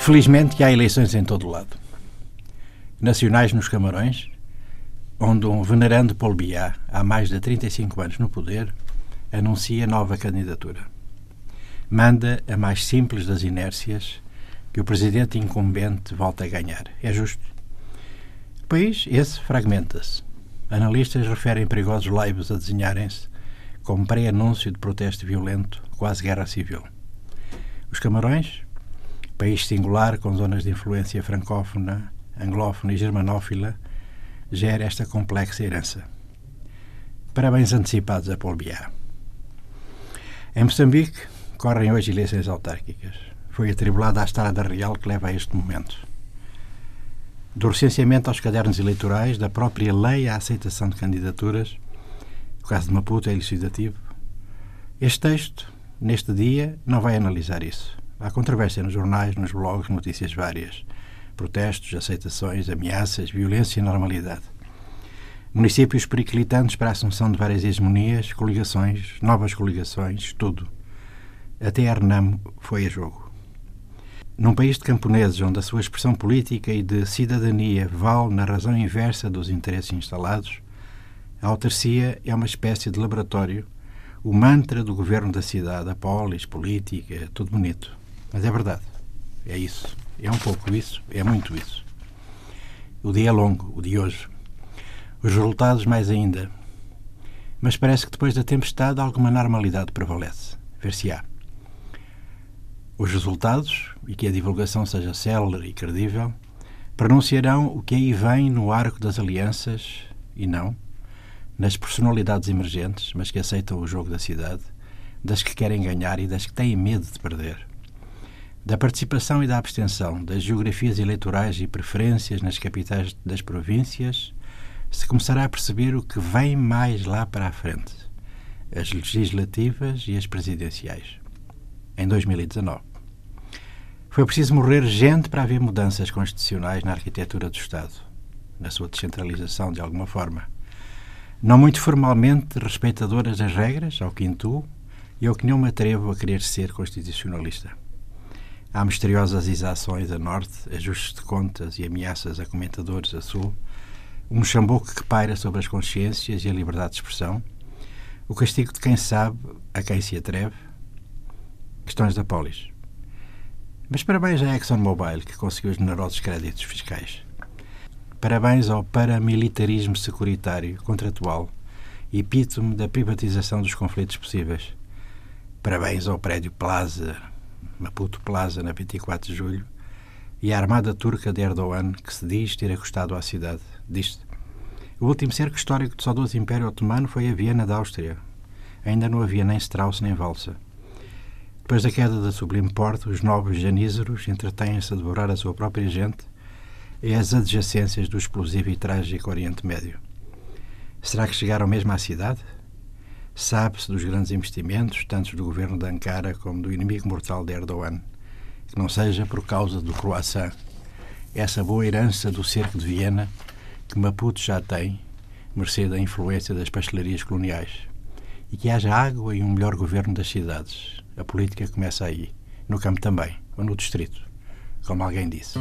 Felizmente há eleições em todo lado. Nacionais nos Camarões, onde um venerando Paul Biá, há mais de 35 anos no poder, anuncia nova candidatura. Manda a mais simples das inércias que o presidente incumbente volta a ganhar. É justo. O país, esse, fragmenta-se. Analistas referem perigosos laibos a desenharem-se como pré-anúncio de protesto violento, quase guerra civil. Os Camarões, país singular com zonas de influência francófona, anglófona e germanófila, gera esta complexa herança. Parabéns antecipados a Paul Biá. Em Moçambique, correm hoje eleições autárquicas. Foi atribulada a estrada real que leva a este momento. Do recenseamento aos cadernos eleitorais, da própria lei à aceitação de candidaturas, o caso de Maputo é elucidativo. Este texto, neste dia, não vai analisar isso. Há controvérsia nos jornais, nos blogs, notícias várias. Protestos, aceitações, ameaças, violência e normalidade. Municípios periclitantes para a assunção de várias hegemonias, coligações, novas coligações, tudo. Até a Renamo foi a jogo. Num país de camponeses onde a sua expressão política e de cidadania vale na razão inversa dos interesses instalados, a autarcia é uma espécie de laboratório, o mantra do governo da cidade, a polis, política, tudo bonito. Mas é verdade. É isso. É um pouco isso. É muito isso. O dia é longo, o de hoje. Os resultados mais ainda. Mas parece que depois da tempestade alguma normalidade prevalece. Ver-se-á. Os resultados, e que a divulgação seja célere e credível, pronunciarão o que aí vem no arco das alianças e não nas personalidades emergentes, mas que aceitam o jogo da cidade, das que querem ganhar e das que têm medo de perder da participação e da abstenção, das geografias eleitorais e preferências nas capitais das províncias, se começará a perceber o que vem mais lá para a frente: as legislativas e as presidenciais. Em 2019. Foi preciso morrer gente para haver mudanças constitucionais na arquitetura do Estado, na sua descentralização, de alguma forma. Não muito formalmente respeitadoras das regras, ao que intuo, e ao que não me atrevo a querer ser constitucionalista. Há misteriosas exações a norte, ajustes de contas e ameaças a comentadores a sul, um chamboco que paira sobre as consciências e a liberdade de expressão, o castigo de quem sabe, a quem se atreve, questões da polis. Mas parabéns à ExxonMobil, que conseguiu os generosos créditos fiscais. Parabéns ao paramilitarismo securitário, contratual, epítome da privatização dos conflitos possíveis. Parabéns ao prédio Plaza, Maputo Plaza, na 24 de julho, e a armada turca de Erdogan, que se diz ter acostado à cidade. Diz-se. O último cerco histórico do saudoso Império Otomano foi a Viena da Áustria. Ainda não havia nem Strauss nem Valsa. Depois da queda da Sublime Porte, os novos janízeros entretêm-se a devorar a sua própria gente e as adjacências do explosivo e trágico Oriente Médio. Será que chegaram mesmo à cidade? Sabe-se dos grandes investimentos, tanto do governo de Ankara como do inimigo mortal de Erdogan, que não seja por causa do croissant, essa boa herança do cerco de Viena que Maputo já tem, mercê da influência das pastelarias coloniais. E que haja água e um melhor governo das cidades. A política começa aí, no campo também, ou no distrito, como alguém disse.